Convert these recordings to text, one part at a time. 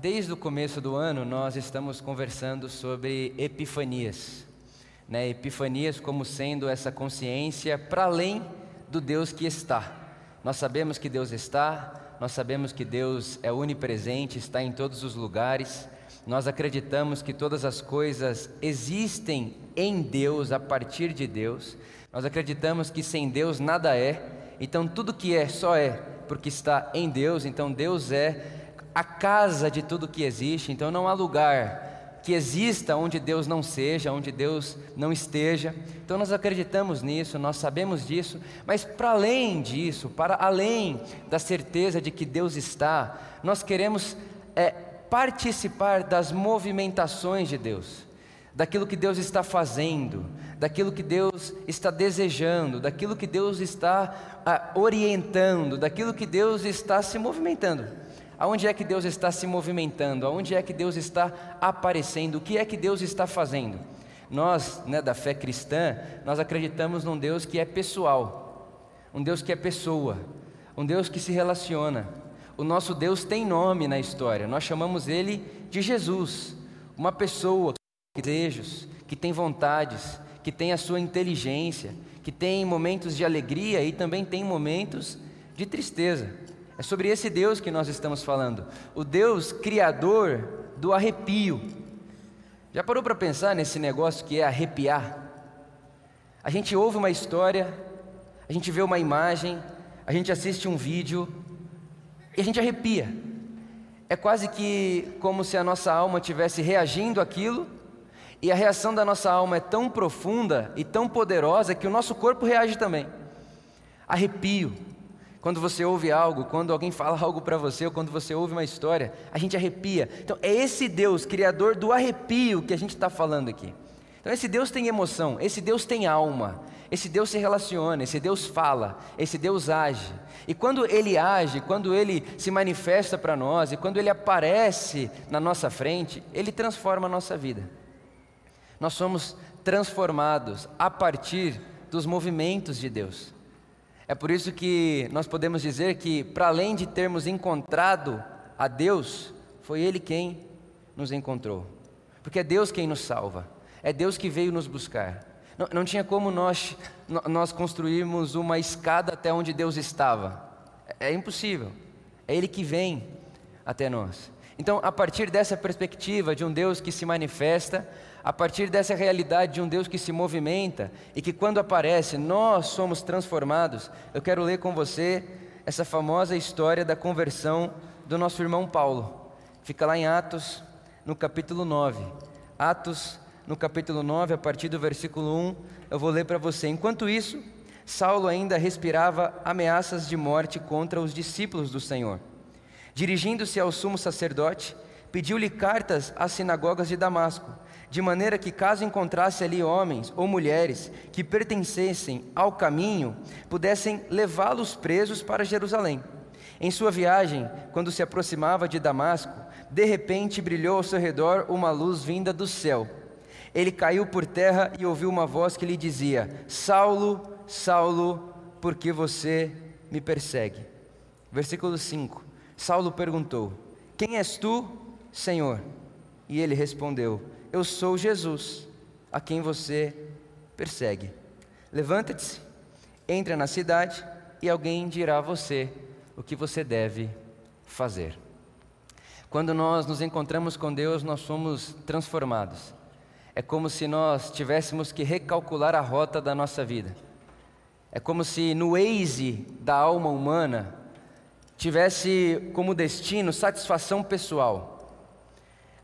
Desde o começo do ano, nós estamos conversando sobre epifanias. Né? Epifanias como sendo essa consciência para além do Deus que está. Nós sabemos que Deus está, nós sabemos que Deus é onipresente, está em todos os lugares. Nós acreditamos que todas as coisas existem em Deus, a partir de Deus. Nós acreditamos que sem Deus nada é, então tudo que é só é porque está em Deus, então Deus é a casa de tudo que existe, então não há lugar que exista onde Deus não seja, onde Deus não esteja. Então nós acreditamos nisso, nós sabemos disso, mas para além disso, para além da certeza de que Deus está, nós queremos é, participar das movimentações de Deus, daquilo que Deus está fazendo, daquilo que Deus está desejando, daquilo que Deus está ah, orientando, daquilo que Deus está se movimentando. Aonde é que Deus está se movimentando? Aonde é que Deus está aparecendo? O que é que Deus está fazendo? Nós, né, da fé cristã, nós acreditamos num Deus que é pessoal, um Deus que é pessoa, um Deus que se relaciona. O nosso Deus tem nome na história, nós chamamos ele de Jesus, uma pessoa que tem desejos, que tem vontades, que tem a sua inteligência, que tem momentos de alegria e também tem momentos de tristeza. É sobre esse Deus que nós estamos falando, o Deus criador do arrepio. Já parou para pensar nesse negócio que é arrepiar? A gente ouve uma história, a gente vê uma imagem, a gente assiste um vídeo e a gente arrepia. É quase que como se a nossa alma estivesse reagindo àquilo, e a reação da nossa alma é tão profunda e tão poderosa que o nosso corpo reage também. Arrepio. Quando você ouve algo, quando alguém fala algo para você, ou quando você ouve uma história, a gente arrepia. Então, é esse Deus, criador do arrepio, que a gente está falando aqui. Então, esse Deus tem emoção, esse Deus tem alma, esse Deus se relaciona, esse Deus fala, esse Deus age. E quando ele age, quando ele se manifesta para nós, e quando ele aparece na nossa frente, ele transforma a nossa vida. Nós somos transformados a partir dos movimentos de Deus. É por isso que nós podemos dizer que, para além de termos encontrado a Deus, foi Ele quem nos encontrou. Porque é Deus quem nos salva, é Deus que veio nos buscar. Não, não tinha como nós, nós construirmos uma escada até onde Deus estava. É, é impossível. É Ele que vem até nós. Então, a partir dessa perspectiva de um Deus que se manifesta, a partir dessa realidade de um Deus que se movimenta e que quando aparece nós somos transformados, eu quero ler com você essa famosa história da conversão do nosso irmão Paulo. Fica lá em Atos, no capítulo 9. Atos, no capítulo 9, a partir do versículo 1, eu vou ler para você. Enquanto isso, Saulo ainda respirava ameaças de morte contra os discípulos do Senhor. Dirigindo-se ao sumo sacerdote, pediu-lhe cartas às sinagogas de Damasco de maneira que, caso encontrasse ali homens ou mulheres que pertencessem ao caminho, pudessem levá-los presos para Jerusalém. Em sua viagem, quando se aproximava de Damasco, de repente brilhou ao seu redor uma luz vinda do céu. Ele caiu por terra e ouviu uma voz que lhe dizia: Saulo, Saulo, por que você me persegue? Versículo 5. Saulo perguntou: Quem és tu, Senhor? E ele respondeu: eu sou Jesus, a quem você persegue. Levanta-te, entra na cidade e alguém dirá a você o que você deve fazer. Quando nós nos encontramos com Deus, nós somos transformados. É como se nós tivéssemos que recalcular a rota da nossa vida. É como se no Waze da alma humana tivesse como destino satisfação pessoal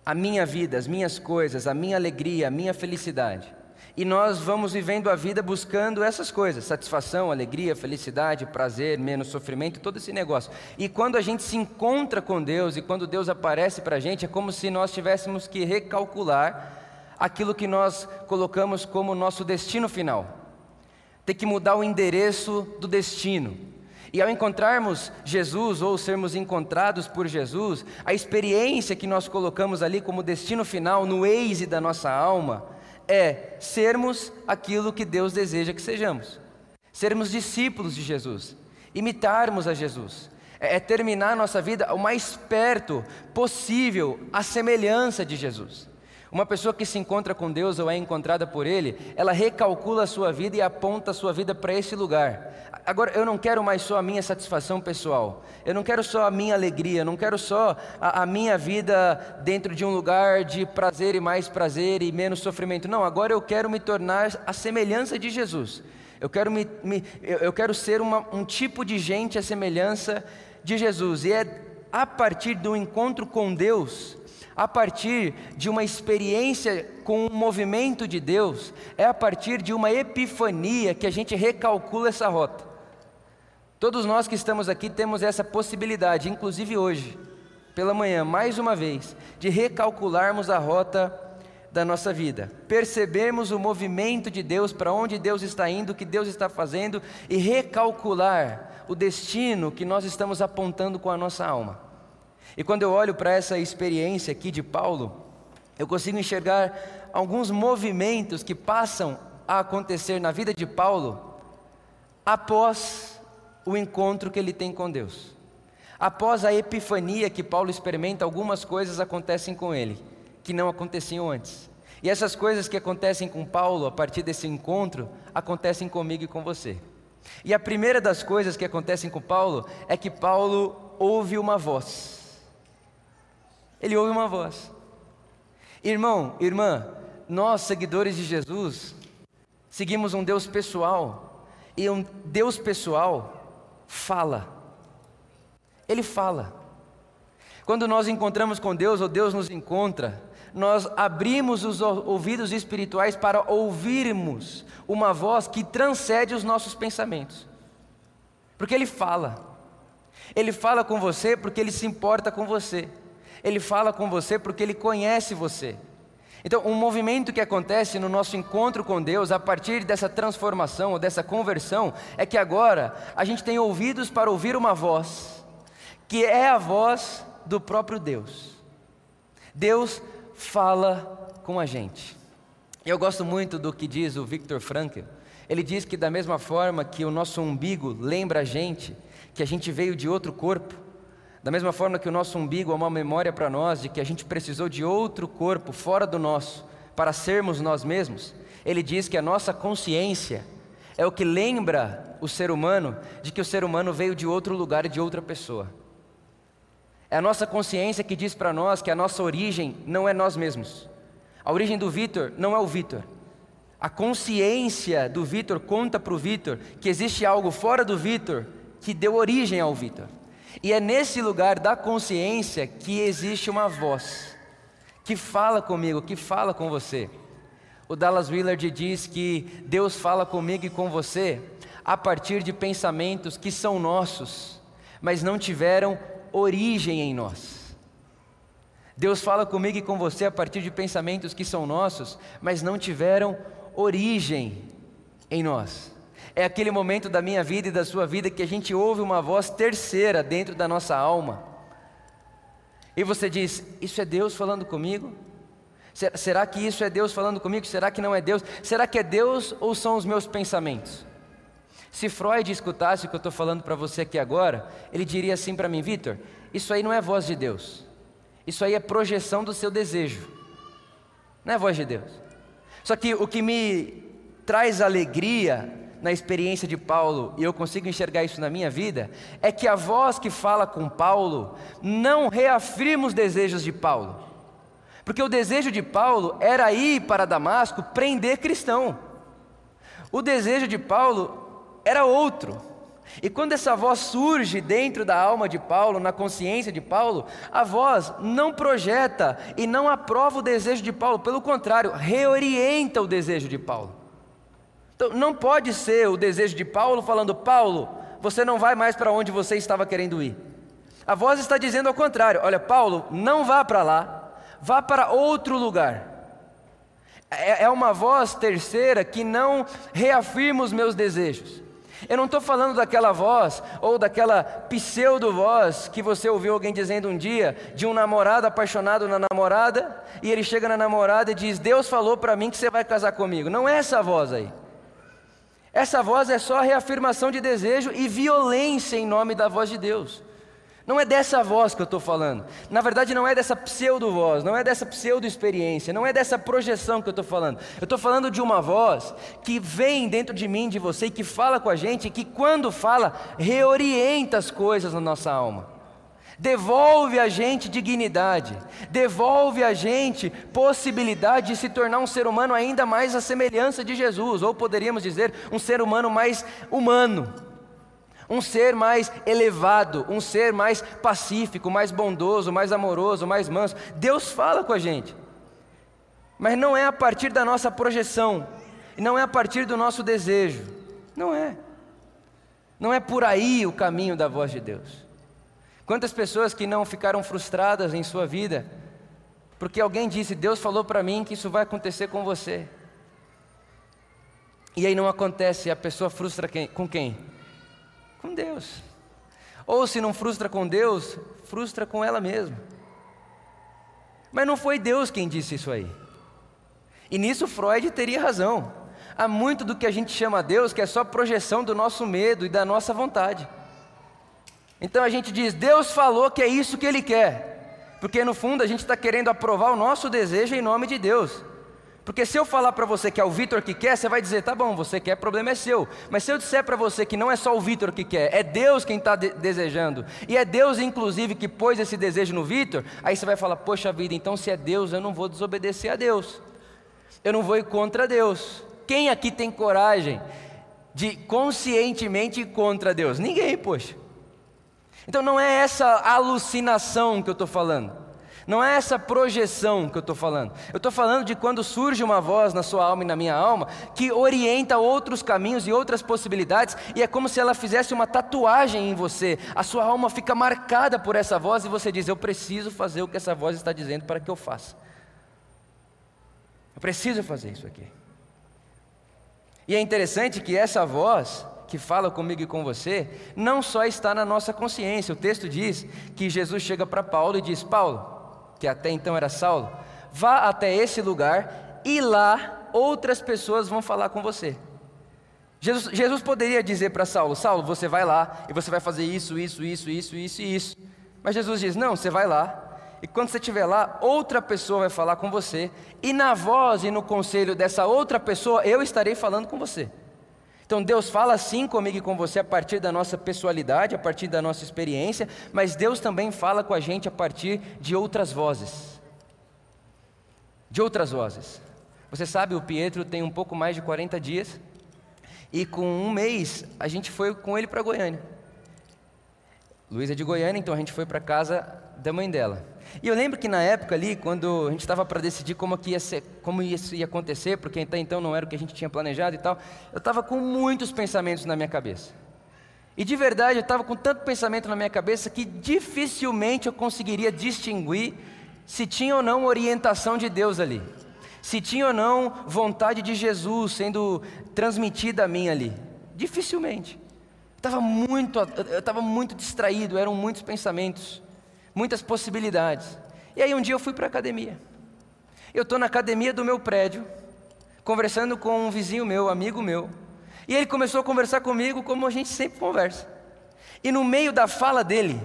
a minha vida, as minhas coisas, a minha alegria, a minha felicidade. E nós vamos vivendo a vida buscando essas coisas: satisfação, alegria, felicidade, prazer, menos sofrimento, todo esse negócio. E quando a gente se encontra com Deus e quando Deus aparece para a gente, é como se nós tivéssemos que recalcular aquilo que nós colocamos como nosso destino final. Ter que mudar o endereço do destino. E ao encontrarmos Jesus ou sermos encontrados por Jesus, a experiência que nós colocamos ali como destino final no eise da nossa alma é sermos aquilo que Deus deseja que sejamos. Sermos discípulos de Jesus, imitarmos a Jesus. É, é terminar a nossa vida o mais perto possível, à semelhança de Jesus. Uma pessoa que se encontra com Deus ou é encontrada por Ele, ela recalcula a sua vida e aponta a sua vida para esse lugar. Agora, eu não quero mais só a minha satisfação pessoal, eu não quero só a minha alegria, eu não quero só a, a minha vida dentro de um lugar de prazer e mais prazer e menos sofrimento. Não, agora eu quero me tornar a semelhança de Jesus. Eu quero, me, me eu, quero ser uma, um tipo de gente à semelhança de Jesus. E é a partir do encontro com Deus a partir de uma experiência com o movimento de Deus, é a partir de uma epifania que a gente recalcula essa rota. Todos nós que estamos aqui temos essa possibilidade, inclusive hoje, pela manhã, mais uma vez, de recalcularmos a rota da nossa vida, percebermos o movimento de Deus, para onde Deus está indo, o que Deus está fazendo e recalcular o destino que nós estamos apontando com a nossa alma. E quando eu olho para essa experiência aqui de Paulo, eu consigo enxergar alguns movimentos que passam a acontecer na vida de Paulo após o encontro que ele tem com Deus. Após a epifania que Paulo experimenta, algumas coisas acontecem com ele que não aconteciam antes. E essas coisas que acontecem com Paulo a partir desse encontro acontecem comigo e com você. E a primeira das coisas que acontecem com Paulo é que Paulo ouve uma voz. Ele ouve uma voz. Irmão, irmã, nós, seguidores de Jesus, seguimos um Deus pessoal, e um Deus pessoal fala. Ele fala. Quando nós encontramos com Deus, ou Deus nos encontra, nós abrimos os ouvidos espirituais para ouvirmos uma voz que transcende os nossos pensamentos. Porque Ele fala. Ele fala com você porque Ele se importa com você. Ele fala com você porque Ele conhece você. Então, um movimento que acontece no nosso encontro com Deus, a partir dessa transformação, ou dessa conversão, é que agora a gente tem ouvidos para ouvir uma voz, que é a voz do próprio Deus. Deus fala com a gente. Eu gosto muito do que diz o Victor Frankl. Ele diz que, da mesma forma que o nosso umbigo lembra a gente que a gente veio de outro corpo, da mesma forma que o nosso umbigo é uma memória para nós de que a gente precisou de outro corpo fora do nosso para sermos nós mesmos, ele diz que a nossa consciência é o que lembra o ser humano de que o ser humano veio de outro lugar e de outra pessoa. É a nossa consciência que diz para nós que a nossa origem não é nós mesmos. A origem do Vitor não é o Vitor. A consciência do Vitor conta para o Vitor que existe algo fora do Vitor que deu origem ao Vitor. E é nesse lugar da consciência que existe uma voz que fala comigo, que fala com você. O Dallas Willard diz que Deus fala comigo e com você a partir de pensamentos que são nossos, mas não tiveram origem em nós. Deus fala comigo e com você a partir de pensamentos que são nossos, mas não tiveram origem em nós. É aquele momento da minha vida e da sua vida que a gente ouve uma voz terceira dentro da nossa alma. E você diz: Isso é Deus falando comigo? Será que isso é Deus falando comigo? Será que não é Deus? Será que é Deus ou são os meus pensamentos? Se Freud escutasse o que eu estou falando para você aqui agora, ele diria assim para mim: Vitor, isso aí não é voz de Deus. Isso aí é projeção do seu desejo. Não é voz de Deus. Só que o que me traz alegria na experiência de Paulo, e eu consigo enxergar isso na minha vida, é que a voz que fala com Paulo não reafirma os desejos de Paulo. Porque o desejo de Paulo era ir para Damasco prender cristão. O desejo de Paulo era outro. E quando essa voz surge dentro da alma de Paulo, na consciência de Paulo, a voz não projeta e não aprova o desejo de Paulo, pelo contrário, reorienta o desejo de Paulo. Então, não pode ser o desejo de Paulo falando: Paulo, você não vai mais para onde você estava querendo ir. A voz está dizendo ao contrário: Olha, Paulo, não vá para lá, vá para outro lugar. É, é uma voz terceira que não reafirma os meus desejos. Eu não estou falando daquela voz ou daquela pseudo-voz que você ouviu alguém dizendo um dia de um namorado apaixonado na namorada e ele chega na namorada e diz: Deus falou para mim que você vai casar comigo. Não é essa voz aí. Essa voz é só reafirmação de desejo e violência em nome da voz de Deus. Não é dessa voz que eu estou falando. Na verdade, não é dessa pseudo-voz, não é dessa pseudo-experiência, não é dessa projeção que eu estou falando. Eu estou falando de uma voz que vem dentro de mim, de você, que fala com a gente, e que quando fala, reorienta as coisas na nossa alma. Devolve a gente dignidade, devolve a gente possibilidade de se tornar um ser humano ainda mais à semelhança de Jesus, ou poderíamos dizer, um ser humano mais humano um ser mais elevado, um ser mais pacífico, mais bondoso, mais amoroso, mais manso. Deus fala com a gente, mas não é a partir da nossa projeção, não é a partir do nosso desejo, não é. Não é por aí o caminho da voz de Deus. Quantas pessoas que não ficaram frustradas em sua vida, porque alguém disse, Deus falou para mim que isso vai acontecer com você. E aí não acontece, a pessoa frustra quem, com quem? Com Deus. Ou se não frustra com Deus, frustra com ela mesma. Mas não foi Deus quem disse isso aí. E nisso Freud teria razão. Há muito do que a gente chama Deus que é só projeção do nosso medo e da nossa vontade. Então a gente diz, Deus falou que é isso que Ele quer. Porque no fundo a gente está querendo aprovar o nosso desejo em nome de Deus. Porque se eu falar para você que é o Vitor que quer, você vai dizer, tá bom, você quer, problema é seu. Mas se eu disser para você que não é só o Vitor que quer, é Deus quem está de desejando, e é Deus inclusive que pôs esse desejo no Vitor, aí você vai falar, poxa vida, então se é Deus, eu não vou desobedecer a Deus. Eu não vou ir contra Deus. Quem aqui tem coragem de conscientemente ir contra Deus? Ninguém, poxa. Então não é essa alucinação que eu estou falando. Não é essa projeção que eu estou falando. Eu estou falando de quando surge uma voz na sua alma e na minha alma que orienta outros caminhos e outras possibilidades, e é como se ela fizesse uma tatuagem em você. A sua alma fica marcada por essa voz e você diz: Eu preciso fazer o que essa voz está dizendo para que eu faça. Eu preciso fazer isso aqui. E é interessante que essa voz que fala comigo e com você, não só está na nossa consciência. O texto diz que Jesus chega para Paulo e diz: Paulo, que até então era Saulo, vá até esse lugar e lá outras pessoas vão falar com você. Jesus, Jesus poderia dizer para Saulo: Saulo, você vai lá e você vai fazer isso, isso, isso, isso, isso e isso. Mas Jesus diz: Não, você vai lá. E quando você estiver lá, outra pessoa vai falar com você, e na voz e no conselho dessa outra pessoa, eu estarei falando com você. Então Deus fala assim comigo e com você a partir da nossa pessoalidade, a partir da nossa experiência, mas Deus também fala com a gente a partir de outras vozes. De outras vozes. Você sabe, o Pietro tem um pouco mais de 40 dias, e com um mês a gente foi com ele para Goiânia. Luísa é de Goiânia, então a gente foi para casa da mãe dela. E eu lembro que na época ali, quando a gente estava para decidir como, que ia ser, como isso ia acontecer, porque até então não era o que a gente tinha planejado e tal, eu estava com muitos pensamentos na minha cabeça. E de verdade, eu estava com tanto pensamento na minha cabeça que dificilmente eu conseguiria distinguir se tinha ou não orientação de Deus ali. Se tinha ou não vontade de Jesus sendo transmitida a mim ali. Dificilmente. Estava muito, eu estava muito distraído, eram muitos pensamentos, muitas possibilidades. E aí um dia eu fui para a academia. Eu estou na academia do meu prédio, conversando com um vizinho meu, amigo meu. E ele começou a conversar comigo como a gente sempre conversa. E no meio da fala dele,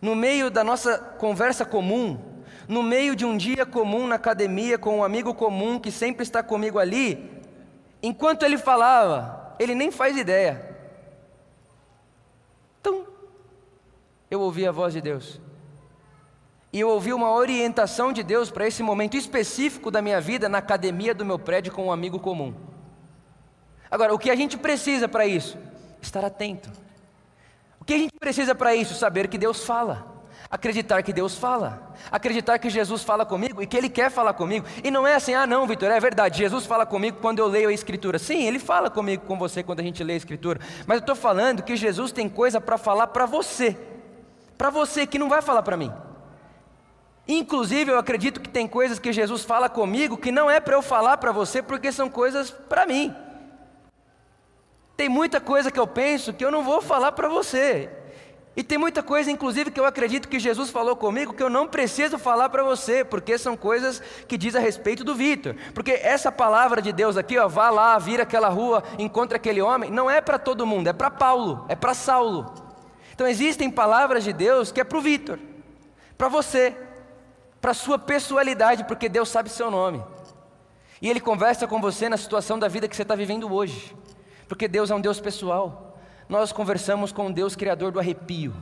no meio da nossa conversa comum, no meio de um dia comum na academia com um amigo comum que sempre está comigo ali, enquanto ele falava, ele nem faz ideia. eu ouvi a voz de Deus. E eu ouvi uma orientação de Deus para esse momento específico da minha vida na academia do meu prédio com um amigo comum. Agora, o que a gente precisa para isso? Estar atento. O que a gente precisa para isso? Saber que Deus fala. Acreditar que Deus fala, acreditar que Jesus fala comigo e que Ele quer falar comigo. E não é assim, ah, não, Vitor, é verdade, Jesus fala comigo quando eu leio a Escritura. Sim, Ele fala comigo, com você, quando a gente lê a Escritura. Mas eu estou falando que Jesus tem coisa para falar para você para você que não vai falar para mim. Inclusive, eu acredito que tem coisas que Jesus fala comigo que não é para eu falar para você, porque são coisas para mim. Tem muita coisa que eu penso que eu não vou falar para você. E tem muita coisa, inclusive, que eu acredito que Jesus falou comigo que eu não preciso falar para você, porque são coisas que diz a respeito do Vitor. Porque essa palavra de Deus aqui, ó, vá lá, vira aquela rua, encontra aquele homem, não é para todo mundo, é para Paulo, é para Saulo. Então existem palavras de Deus que é para o Vitor, para você, para a sua pessoalidade, porque Deus sabe seu nome. E Ele conversa com você na situação da vida que você está vivendo hoje, porque Deus é um Deus pessoal. Nós conversamos com Deus, Criador do arrepio.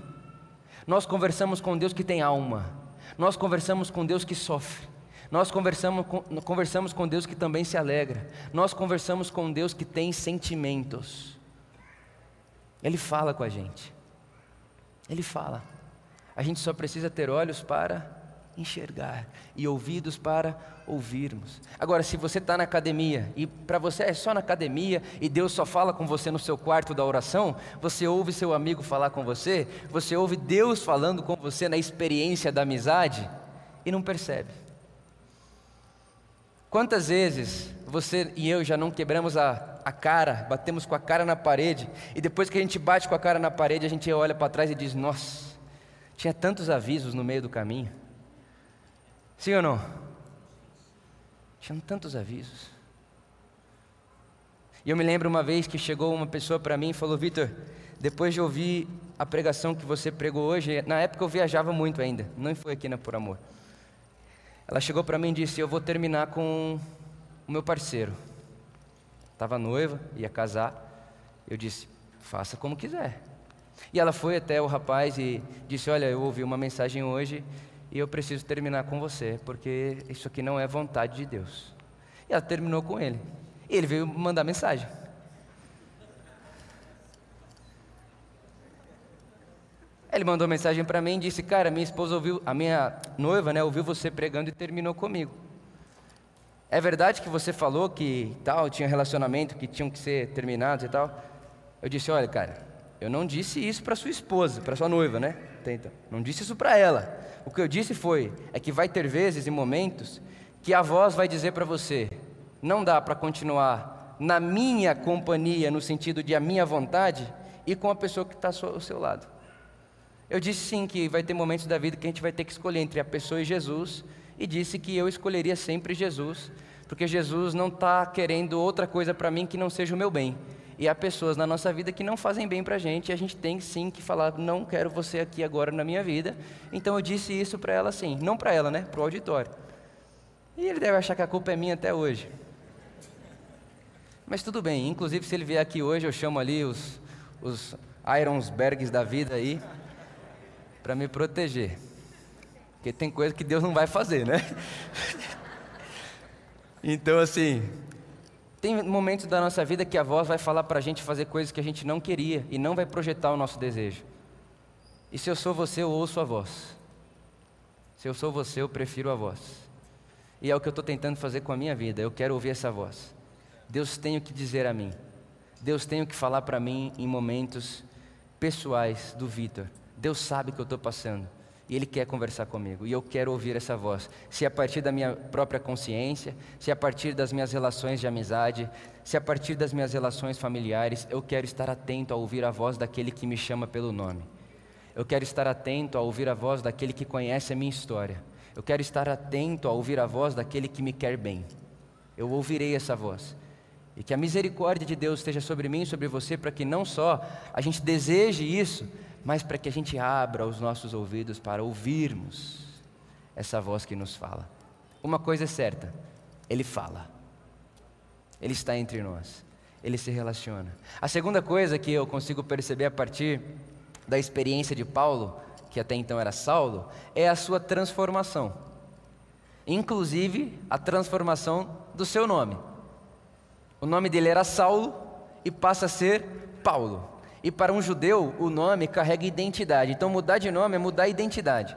Nós conversamos com Deus que tem alma. Nós conversamos com Deus que sofre. Nós conversamos com, conversamos com Deus que também se alegra. Nós conversamos com Deus que tem sentimentos. Ele fala com a gente. Ele fala. A gente só precisa ter olhos para enxergar e ouvidos para ouvirmos. Agora, se você está na academia e para você é só na academia e Deus só fala com você no seu quarto da oração, você ouve seu amigo falar com você, você ouve Deus falando com você na experiência da amizade e não percebe. Quantas vezes você e eu já não quebramos a, a cara, batemos com a cara na parede, e depois que a gente bate com a cara na parede, a gente olha para trás e diz: Nossa, tinha tantos avisos no meio do caminho. Sim ou não? Tinham tantos avisos. E eu me lembro uma vez que chegou uma pessoa para mim e falou: Vitor, depois de ouvir a pregação que você pregou hoje, na época eu viajava muito ainda, não foi aqui na Por Amor. Ela chegou para mim e disse: Eu vou terminar com o meu parceiro. Estava noiva, ia casar. Eu disse: Faça como quiser. E ela foi até o rapaz e disse: Olha, eu ouvi uma mensagem hoje e eu preciso terminar com você, porque isso aqui não é vontade de Deus. E ela terminou com ele. E ele veio mandar mensagem. Ele mandou mensagem para mim e disse: Cara, minha esposa ouviu, a minha noiva, né, ouviu você pregando e terminou comigo. É verdade que você falou que tal, tinha relacionamento que tinham que ser terminados e tal? Eu disse: Olha, cara, eu não disse isso para sua esposa, para sua noiva, né? Tenta. Não disse isso para ela. O que eu disse foi: é que vai ter vezes e momentos que a voz vai dizer para você: não dá para continuar na minha companhia, no sentido de a minha vontade, e com a pessoa que está ao seu lado. Eu disse sim que vai ter momentos da vida que a gente vai ter que escolher entre a pessoa e Jesus, e disse que eu escolheria sempre Jesus, porque Jesus não está querendo outra coisa para mim que não seja o meu bem. E há pessoas na nossa vida que não fazem bem para a gente, e a gente tem sim que falar: não quero você aqui agora na minha vida. Então eu disse isso para ela sim, não para ela, né? Para o auditório. E ele deve achar que a culpa é minha até hoje. Mas tudo bem, inclusive se ele vier aqui hoje, eu chamo ali os, os Ironsbergs da vida aí para me proteger. Porque tem coisa que Deus não vai fazer, né? então, assim, tem momentos da nossa vida que a voz vai falar para a gente fazer coisas que a gente não queria e não vai projetar o nosso desejo. E se eu sou você, eu ouço a voz. Se eu sou você, eu prefiro a voz. E é o que eu estou tentando fazer com a minha vida. Eu quero ouvir essa voz. Deus tem o que dizer a mim. Deus tem o que falar para mim em momentos pessoais do Vitor. Deus sabe o que eu estou passando e Ele quer conversar comigo e eu quero ouvir essa voz. Se é a partir da minha própria consciência, se é a partir das minhas relações de amizade, se é a partir das minhas relações familiares, eu quero estar atento a ouvir a voz daquele que me chama pelo nome. Eu quero estar atento a ouvir a voz daquele que conhece a minha história. Eu quero estar atento a ouvir a voz daquele que me quer bem. Eu ouvirei essa voz. E que a misericórdia de Deus esteja sobre mim e sobre você, para que não só a gente deseje isso, mas para que a gente abra os nossos ouvidos para ouvirmos essa voz que nos fala. Uma coisa é certa: Ele fala, Ele está entre nós, Ele se relaciona. A segunda coisa que eu consigo perceber a partir da experiência de Paulo, que até então era Saulo, é a sua transformação, inclusive a transformação do seu nome. O nome dele era Saulo e passa a ser Paulo. E para um judeu, o nome carrega identidade. Então, mudar de nome é mudar a identidade.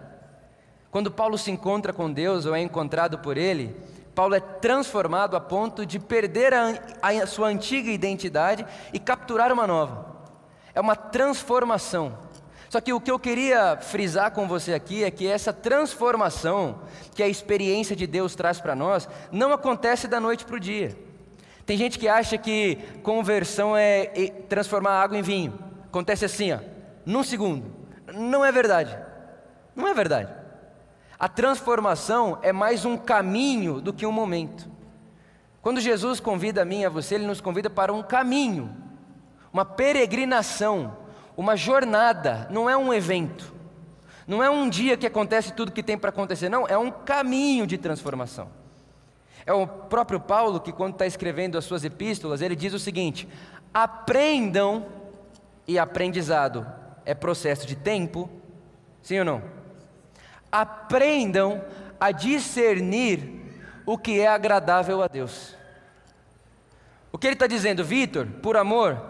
Quando Paulo se encontra com Deus ou é encontrado por Ele, Paulo é transformado a ponto de perder a, a sua antiga identidade e capturar uma nova. É uma transformação. Só que o que eu queria frisar com você aqui é que essa transformação que a experiência de Deus traz para nós não acontece da noite para o dia. Tem gente que acha que conversão é transformar água em vinho. Acontece assim, ó, num segundo. Não é verdade. Não é verdade. A transformação é mais um caminho do que um momento. Quando Jesus convida a mim e a você, Ele nos convida para um caminho, uma peregrinação. uma jornada, não é um evento. Não é um dia que acontece tudo que tem para acontecer, não, é um caminho de transformação. É o próprio Paulo que, quando está escrevendo as suas epístolas, ele diz o seguinte: aprendam, e aprendizado é processo de tempo, sim ou não? Aprendam a discernir o que é agradável a Deus. O que ele está dizendo, Vitor, por amor,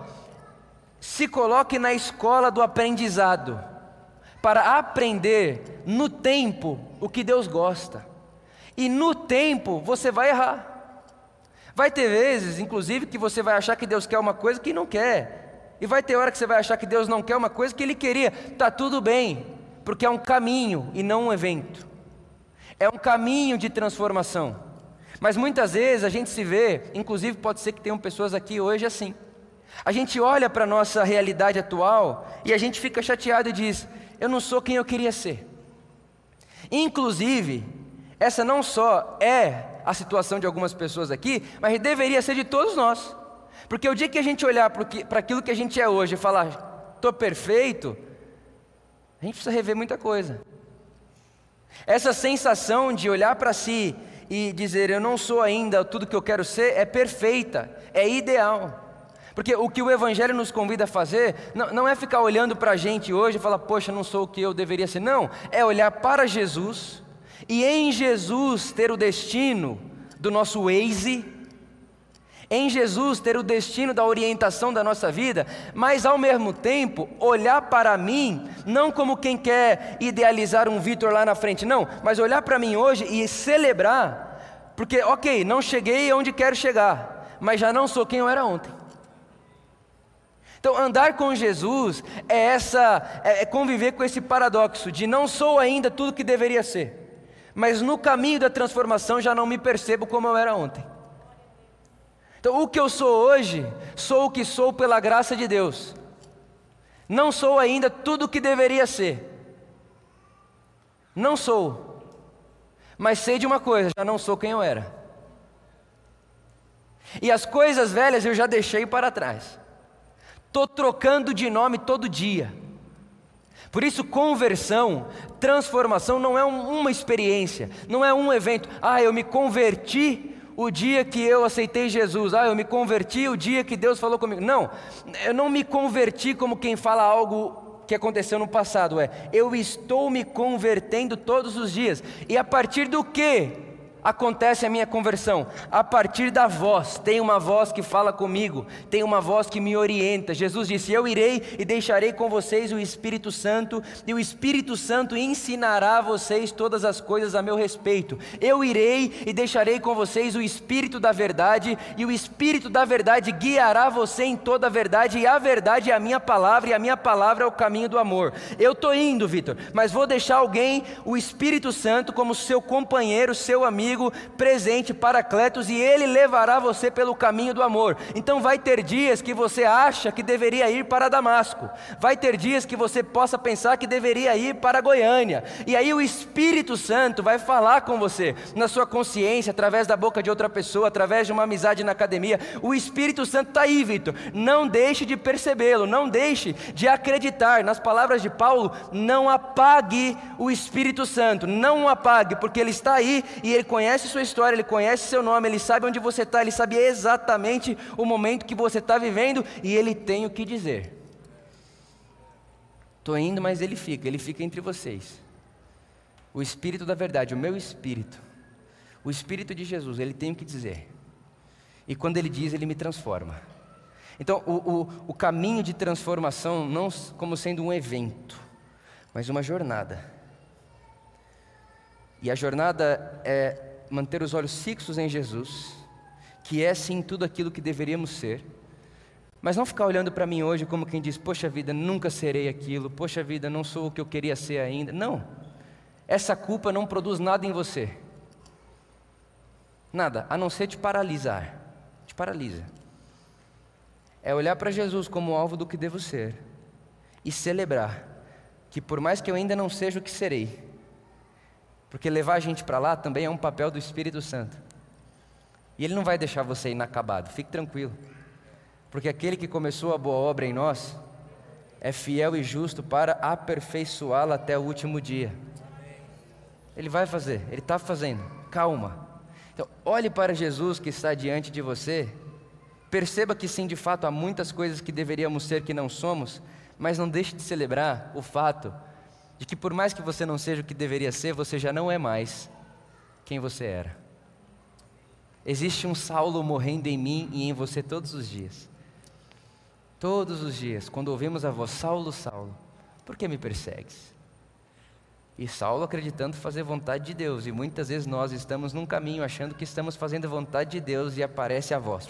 se coloque na escola do aprendizado, para aprender no tempo o que Deus gosta. E no tempo você vai errar. Vai ter vezes, inclusive, que você vai achar que Deus quer uma coisa que não quer. E vai ter hora que você vai achar que Deus não quer uma coisa que Ele queria. Tá tudo bem, porque é um caminho e não um evento. É um caminho de transformação. Mas muitas vezes a gente se vê, inclusive pode ser que tenham pessoas aqui hoje assim. A gente olha para a nossa realidade atual e a gente fica chateado e diz: Eu não sou quem eu queria ser. Inclusive, essa não só é a situação de algumas pessoas aqui, mas deveria ser de todos nós. Porque o dia que a gente olhar para aquilo que a gente é hoje e falar, estou perfeito, a gente precisa rever muita coisa. Essa sensação de olhar para si e dizer eu não sou ainda tudo que eu quero ser é perfeita, é ideal. Porque o que o Evangelho nos convida a fazer não, não é ficar olhando para a gente hoje e falar, poxa, não sou o que eu deveria ser. Não, é olhar para Jesus e em Jesus ter o destino do nosso Waze, em Jesus ter o destino da orientação da nossa vida, mas ao mesmo tempo olhar para mim, não como quem quer idealizar um Vitor lá na frente, não, mas olhar para mim hoje e celebrar, porque, ok, não cheguei onde quero chegar, mas já não sou quem eu era ontem. Então, andar com Jesus é essa, é, é conviver com esse paradoxo de não sou ainda tudo que deveria ser mas no caminho da transformação já não me percebo como eu era ontem. Então, o que eu sou hoje, sou o que sou pela graça de Deus. Não sou ainda tudo o que deveria ser. Não sou. Mas sei de uma coisa, já não sou quem eu era. E as coisas velhas eu já deixei para trás. Estou trocando de nome todo dia. Por isso, conversão, transformação não é um, uma experiência, não é um evento. Ah, eu me converti o dia que eu aceitei Jesus. Ah, eu me converti o dia que Deus falou comigo. Não, eu não me converti como quem fala algo que aconteceu no passado. É, eu estou me convertendo todos os dias. E a partir do que? Acontece a minha conversão? A partir da voz, tem uma voz que fala comigo, tem uma voz que me orienta. Jesus disse: Eu irei e deixarei com vocês o Espírito Santo, e o Espírito Santo ensinará a vocês todas as coisas a meu respeito. Eu irei e deixarei com vocês o Espírito da verdade, e o Espírito da verdade guiará você em toda a verdade, e a verdade é a minha palavra, e a minha palavra é o caminho do amor. Eu estou indo, Vitor, mas vou deixar alguém, o Espírito Santo, como seu companheiro, seu amigo amigo presente, Paracletos, e ele levará você pelo caminho do amor. Então vai ter dias que você acha que deveria ir para Damasco, vai ter dias que você possa pensar que deveria ir para Goiânia, e aí o Espírito Santo vai falar com você na sua consciência, através da boca de outra pessoa, através de uma amizade na academia. O Espírito Santo está aí, Vitor. Não deixe de percebê-lo, não deixe de acreditar. Nas palavras de Paulo, não apague o Espírito Santo, não o apague, porque ele está aí e ele conhece conhece sua história, Ele conhece seu nome, Ele sabe onde você está, Ele sabe exatamente o momento que você está vivendo e Ele tem o que dizer. Estou indo, mas Ele fica, Ele fica entre vocês. O Espírito da verdade, o meu Espírito, o Espírito de Jesus, Ele tem o que dizer. E quando Ele diz, Ele me transforma. Então, o, o, o caminho de transformação, não como sendo um evento, mas uma jornada. E a jornada é manter os olhos fixos em Jesus, que é sim tudo aquilo que deveríamos ser, mas não ficar olhando para mim hoje como quem diz: Poxa vida, nunca serei aquilo, poxa vida, não sou o que eu queria ser ainda. Não, essa culpa não produz nada em você, nada, a não ser te paralisar, te paralisa. É olhar para Jesus como alvo do que devo ser e celebrar que, por mais que eu ainda não seja o que serei, porque levar a gente para lá também é um papel do Espírito Santo. E Ele não vai deixar você inacabado, fique tranquilo. Porque aquele que começou a boa obra em nós, é fiel e justo para aperfeiçoá-la até o último dia. Ele vai fazer, ele está fazendo, calma. Então, olhe para Jesus que está diante de você, perceba que sim, de fato, há muitas coisas que deveríamos ser que não somos, mas não deixe de celebrar o fato de que, por mais que você não seja o que deveria ser, você já não é mais quem você era. Existe um Saulo morrendo em mim e em você todos os dias. Todos os dias, quando ouvimos a voz, Saulo, Saulo, por que me persegues? E Saulo acreditando fazer vontade de Deus, e muitas vezes nós estamos num caminho achando que estamos fazendo a vontade de Deus e aparece a voz.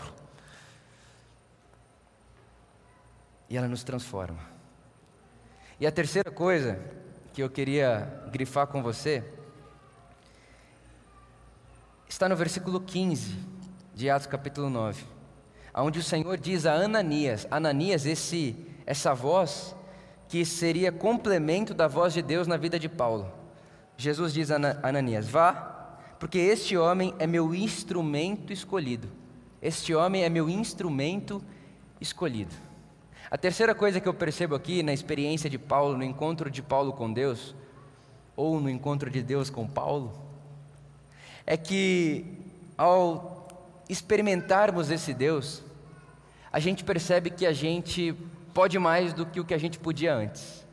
E ela nos transforma. E a terceira coisa que eu queria grifar com você está no versículo 15 de Atos capítulo 9 onde o Senhor diz a Ananias, Ananias, esse, essa voz que seria complemento da voz de Deus na vida de Paulo. Jesus diz a Ananias: Vá, porque este homem é meu instrumento escolhido. Este homem é meu instrumento escolhido. A terceira coisa que eu percebo aqui na experiência de Paulo, no encontro de Paulo com Deus, ou no encontro de Deus com Paulo, é que ao experimentarmos esse Deus, a gente percebe que a gente pode mais do que o que a gente podia antes.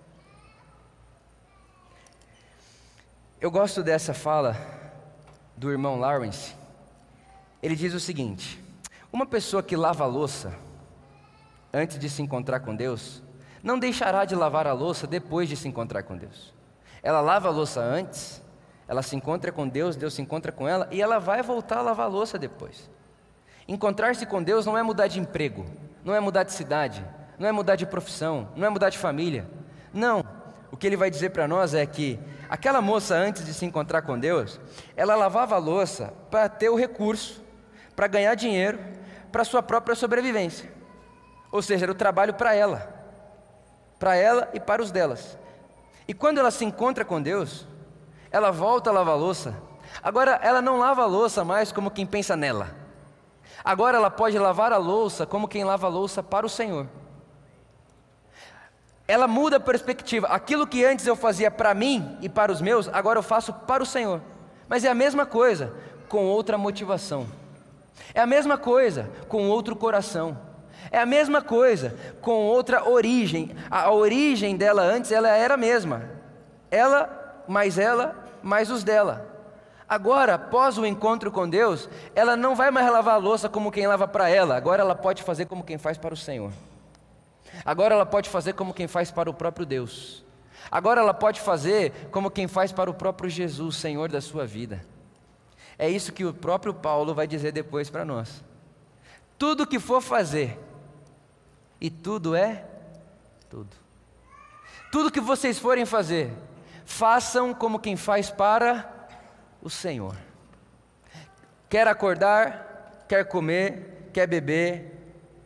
Eu gosto dessa fala do irmão Lawrence. Ele diz o seguinte: uma pessoa que lava a louça antes de se encontrar com Deus, não deixará de lavar a louça depois de se encontrar com Deus. Ela lava a louça antes, ela se encontra com Deus, Deus se encontra com ela e ela vai voltar a lavar a louça depois. Encontrar-se com Deus não é mudar de emprego, não é mudar de cidade, não é mudar de profissão, não é mudar de família. Não. O que ele vai dizer para nós é que aquela moça, antes de se encontrar com Deus, ela lavava a louça para ter o recurso, para ganhar dinheiro, para sua própria sobrevivência. Ou seja, era o trabalho para ela, para ela e para os delas. E quando ela se encontra com Deus, ela volta a lavar louça. Agora, ela não lava a louça mais como quem pensa nela. Agora ela pode lavar a louça como quem lava a louça para o Senhor. Ela muda a perspectiva. Aquilo que antes eu fazia para mim e para os meus, agora eu faço para o Senhor. Mas é a mesma coisa, com outra motivação. É a mesma coisa, com outro coração. É a mesma coisa, com outra origem. A origem dela antes, ela era a mesma. Ela, mais ela, mais os dela. Agora, após o encontro com Deus, ela não vai mais lavar a louça como quem lava para ela, agora ela pode fazer como quem faz para o Senhor. Agora ela pode fazer como quem faz para o próprio Deus. Agora ela pode fazer como quem faz para o próprio Jesus, Senhor da sua vida. É isso que o próprio Paulo vai dizer depois para nós. Tudo que for fazer, e tudo é tudo. Tudo que vocês forem fazer, façam como quem faz para o Senhor. Quer acordar, quer comer, quer beber.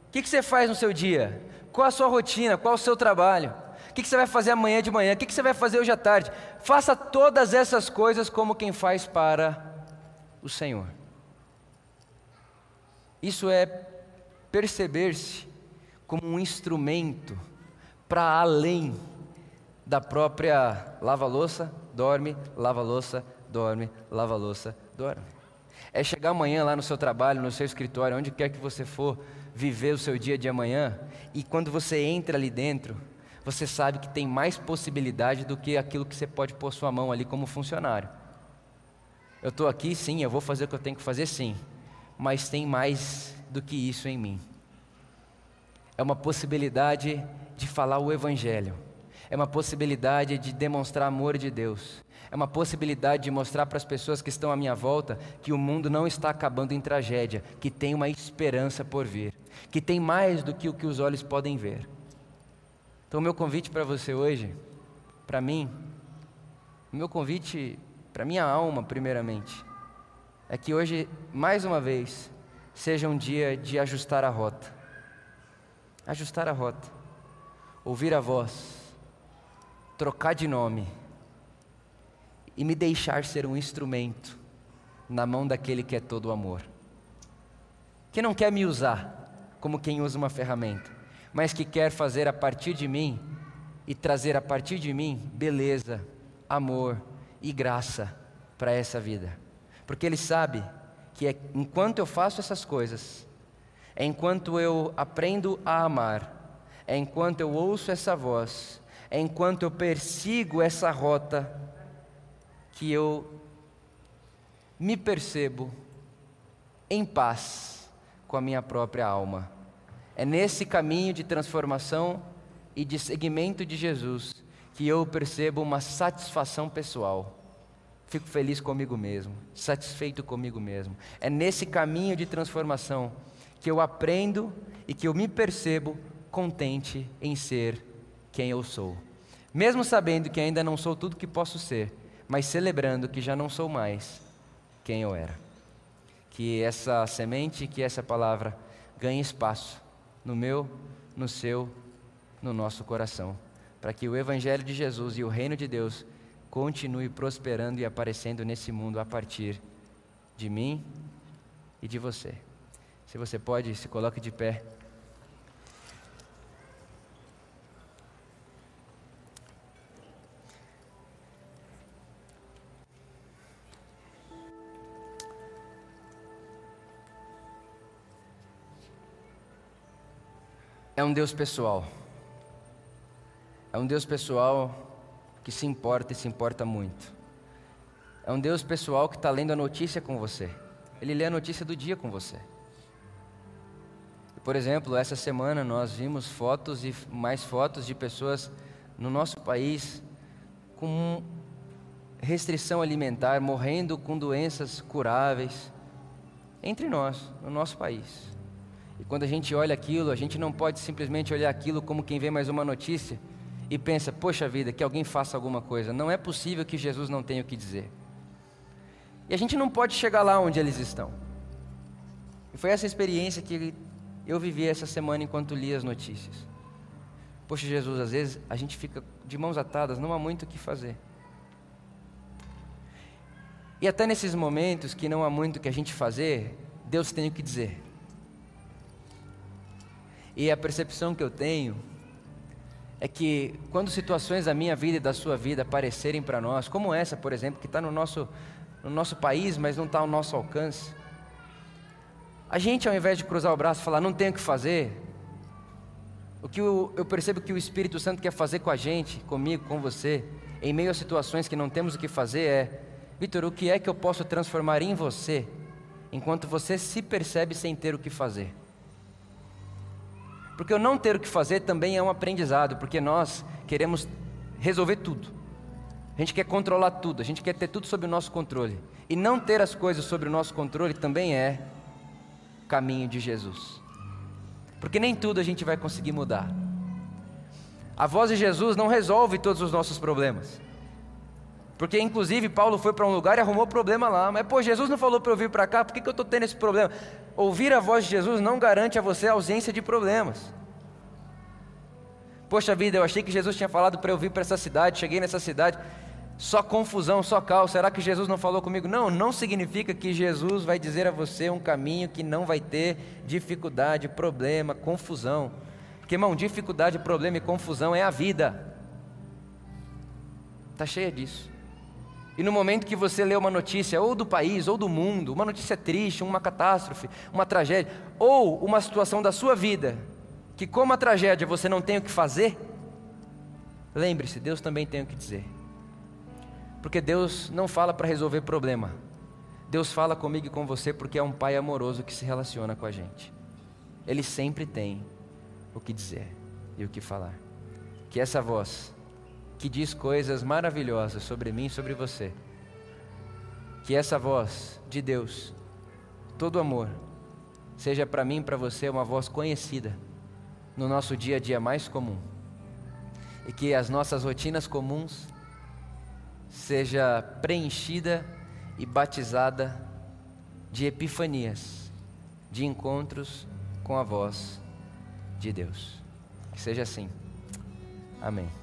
O que, que você faz no seu dia? Qual a sua rotina? Qual o seu trabalho? O que, que você vai fazer amanhã de manhã? O que, que você vai fazer hoje à tarde? Faça todas essas coisas como quem faz para o Senhor. Isso é perceber-se como um instrumento para além da própria lava-louça, dorme, lava-louça, dorme, lava a louça, dorme. É chegar amanhã lá no seu trabalho, no seu escritório, onde quer que você for viver o seu dia de amanhã, e quando você entra ali dentro, você sabe que tem mais possibilidade do que aquilo que você pode pôr sua mão ali como funcionário. Eu estou aqui, sim, eu vou fazer o que eu tenho que fazer, sim, mas tem mais do que isso em mim. É uma possibilidade de falar o Evangelho, é uma possibilidade de demonstrar amor de Deus, é uma possibilidade de mostrar para as pessoas que estão à minha volta que o mundo não está acabando em tragédia, que tem uma esperança por vir, que tem mais do que o que os olhos podem ver. Então, o meu convite para você hoje, para mim, o meu convite para minha alma, primeiramente, é que hoje, mais uma vez, seja um dia de ajustar a rota. Ajustar a rota, ouvir a voz, trocar de nome e me deixar ser um instrumento na mão daquele que é todo amor. Que não quer me usar como quem usa uma ferramenta, mas que quer fazer a partir de mim e trazer a partir de mim beleza, amor e graça para essa vida. Porque Ele sabe que é, enquanto eu faço essas coisas, enquanto eu aprendo a amar, enquanto eu ouço essa voz, enquanto eu persigo essa rota, que eu me percebo em paz com a minha própria alma. É nesse caminho de transformação e de seguimento de Jesus que eu percebo uma satisfação pessoal. Fico feliz comigo mesmo, satisfeito comigo mesmo. É nesse caminho de transformação que eu aprendo e que eu me percebo contente em ser quem eu sou. Mesmo sabendo que ainda não sou tudo que posso ser, mas celebrando que já não sou mais quem eu era. Que essa semente, que essa palavra ganhe espaço no meu, no seu, no nosso coração, para que o Evangelho de Jesus e o Reino de Deus continue prosperando e aparecendo nesse mundo a partir de mim e de você. Se você pode, se coloque de pé. É um Deus pessoal. É um Deus pessoal que se importa e se importa muito. É um Deus pessoal que está lendo a notícia com você. Ele lê a notícia do dia com você. Por exemplo, essa semana nós vimos fotos e mais fotos de pessoas no nosso país com restrição alimentar, morrendo com doenças curáveis, entre nós, no nosso país. E quando a gente olha aquilo, a gente não pode simplesmente olhar aquilo como quem vê mais uma notícia e pensa, poxa vida, que alguém faça alguma coisa. Não é possível que Jesus não tenha o que dizer. E a gente não pode chegar lá onde eles estão. E foi essa experiência que eu vivi essa semana enquanto li as notícias. Poxa, Jesus, às vezes a gente fica de mãos atadas, não há muito o que fazer. E até nesses momentos que não há muito o que a gente fazer, Deus tem o que dizer. E a percepção que eu tenho é que quando situações da minha vida e da sua vida aparecerem para nós, como essa, por exemplo, que está no nosso, no nosso país, mas não está ao nosso alcance, a gente, ao invés de cruzar o braço e falar, não tenho o que fazer, o que eu, eu percebo que o Espírito Santo quer fazer com a gente, comigo, com você, em meio a situações que não temos o que fazer, é: Vitor, o que é que eu posso transformar em você, enquanto você se percebe sem ter o que fazer? Porque o não ter o que fazer também é um aprendizado, porque nós queremos resolver tudo. A gente quer controlar tudo, a gente quer ter tudo sob o nosso controle. E não ter as coisas sob o nosso controle também é caminho de Jesus. Porque nem tudo a gente vai conseguir mudar. A voz de Jesus não resolve todos os nossos problemas. Porque, inclusive, Paulo foi para um lugar e arrumou problema lá. Mas, pô, Jesus não falou para eu vir para cá, por que, que eu estou tendo esse problema? Ouvir a voz de Jesus não garante a você a ausência de problemas. Poxa vida, eu achei que Jesus tinha falado para eu vir para essa cidade, cheguei nessa cidade, só confusão, só caos. Será que Jesus não falou comigo? Não, não significa que Jesus vai dizer a você um caminho que não vai ter dificuldade, problema, confusão. Porque, irmão, dificuldade, problema e confusão é a vida. Está cheia disso. E no momento que você lê uma notícia, ou do país, ou do mundo, uma notícia triste, uma catástrofe, uma tragédia, ou uma situação da sua vida, que como a tragédia você não tem o que fazer, lembre-se, Deus também tem o que dizer. Porque Deus não fala para resolver problema. Deus fala comigo e com você porque é um pai amoroso que se relaciona com a gente. Ele sempre tem o que dizer e o que falar. Que essa voz que diz coisas maravilhosas sobre mim e sobre você. Que essa voz de Deus, todo amor, seja para mim e para você uma voz conhecida no nosso dia a dia mais comum. E que as nossas rotinas comuns seja preenchida e batizada de epifanias, de encontros com a voz de Deus. Que seja assim. Amém.